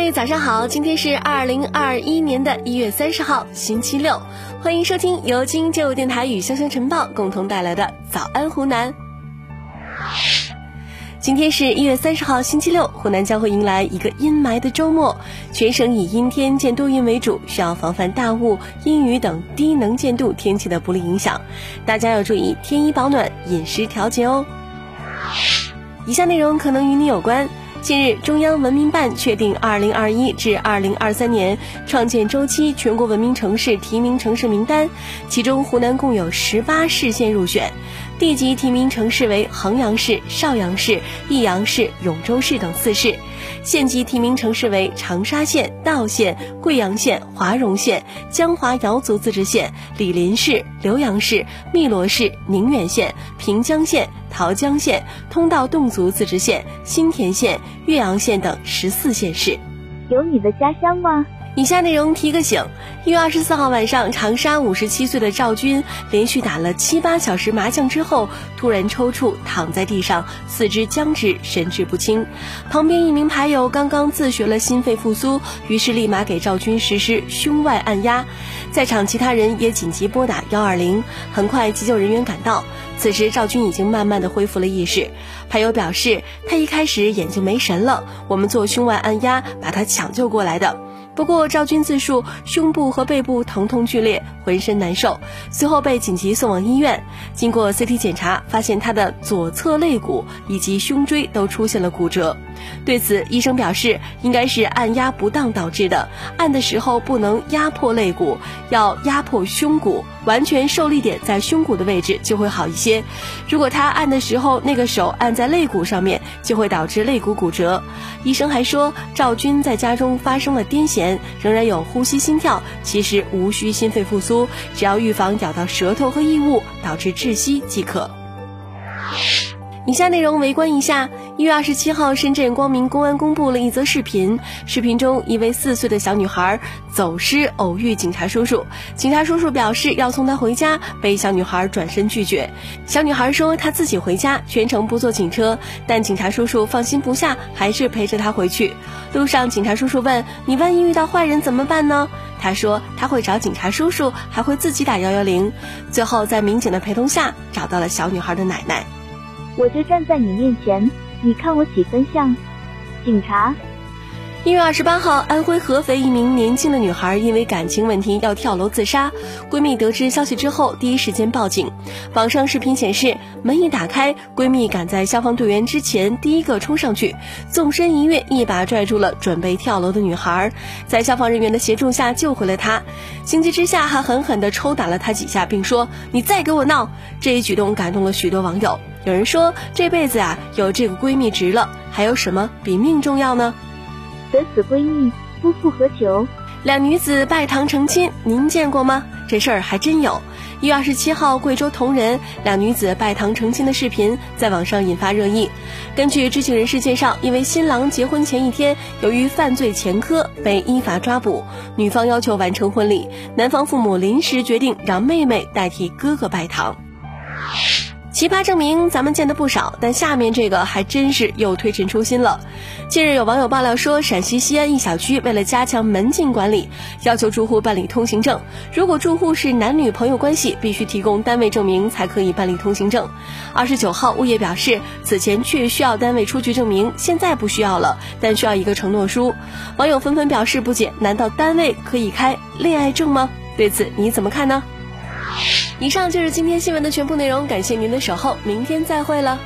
各位早上好，今天是二零二一年的一月三十号，星期六，欢迎收听由金九电台与香香晨报共同带来的早安湖南。今天是一月三十号，星期六，湖南将会迎来一个阴霾的周末，全省以阴天见多云为主，需要防范大雾、阴雨等低能见度天气的不利影响，大家要注意添衣保暖、饮食调节哦。以下内容可能与你有关。近日，中央文明办确定2021至2023年创建周期全国文明城市提名城市名单，其中湖南共有十八市县入选，地级提名城市为衡阳市、邵阳市、益阳市、永州市等四市，县级提名城市为长沙县、道县、贵阳县、华容县、江华瑶族自治县、醴陵市、浏阳市、汨罗市、宁远县、平江县。桃江县、通道侗族自治县、新田县、岳阳县等十四县市，有你的家乡吗？以下内容提个醒：一月二十四号晚上，长沙五十七岁的赵军连续打了七八小时麻将之后，突然抽搐，躺在地上，四肢僵直，神志不清。旁边一名牌友刚刚自学了心肺复苏，于是立马给赵军实施胸外按压。在场其他人也紧急拨打幺二零，很快急救人员赶到。此时赵军已经慢慢的恢复了意识。牌友表示，他一开始眼睛没神了，我们做胸外按压把他抢救过来的。不过赵军自述胸部和背部疼痛剧烈，浑身难受，随后被紧急送往医院。经过 CT 检查，发现他的左侧肋骨以及胸椎都出现了骨折。对此，医生表示，应该是按压不当导致的，按的时候不能压迫肋骨，要压迫胸骨，完全受力点在胸骨的位置就会好一些。如果他按的时候那个手按在肋骨上面，就会导致肋骨骨折。医生还说，赵军在家中发生了癫痫。仍然有呼吸心跳，其实无需心肺复苏，只要预防咬到舌头和异物导致窒息即可。以下内容围观一下。一月二十七号，深圳光明公安公布了一则视频。视频中，一位四岁的小女孩走失，偶遇警察叔叔。警察叔叔表示要送她回家，被小女孩转身拒绝。小女孩说她自己回家，全程不坐警车，但警察叔叔放心不下，还是陪着她回去。路上，警察叔叔问：“你万一遇到坏人怎么办呢？”她说：“他会找警察叔叔，还会自己打幺幺零。”最后，在民警的陪同下，找到了小女孩的奶奶。我就站在你面前。你看我几分像警察？一月二十八号，安徽合肥一名年轻的女孩因为感情问题要跳楼自杀，闺蜜得知消息之后第一时间报警。网上视频显示，门一打开，闺蜜赶在消防队员之前第一个冲上去，纵身一跃，一把拽住了准备跳楼的女孩，在消防人员的协助下救回了她。情急之下，还狠狠地抽打了她几下，并说：“你再给我闹！”这一举动感动了许多网友。有人说，这辈子啊，有这个闺蜜值了，还有什么比命重要呢？得此闺蜜，夫复何求？两女子拜堂成亲，您见过吗？这事儿还真有。一月二十七号，贵州铜仁两女子拜堂成亲的视频在网上引发热议。根据知情人士介绍，因为新郎结婚前一天由于犯罪前科被依法抓捕，女方要求完成婚礼，男方父母临时决定让妹妹代替哥哥拜堂。奇葩证明咱们见的不少，但下面这个还真是又推陈出新了。近日有网友爆料说，陕西西安一小区为了加强门禁管理，要求住户办理通行证。如果住户是男女朋友关系，必须提供单位证明才可以办理通行证。二十九号，物业表示，此前确需要单位出具证明，现在不需要了，但需要一个承诺书。网友纷纷表示不解：难道单位可以开恋爱证吗？对此你怎么看呢？以上就是今天新闻的全部内容，感谢您的守候，明天再会了。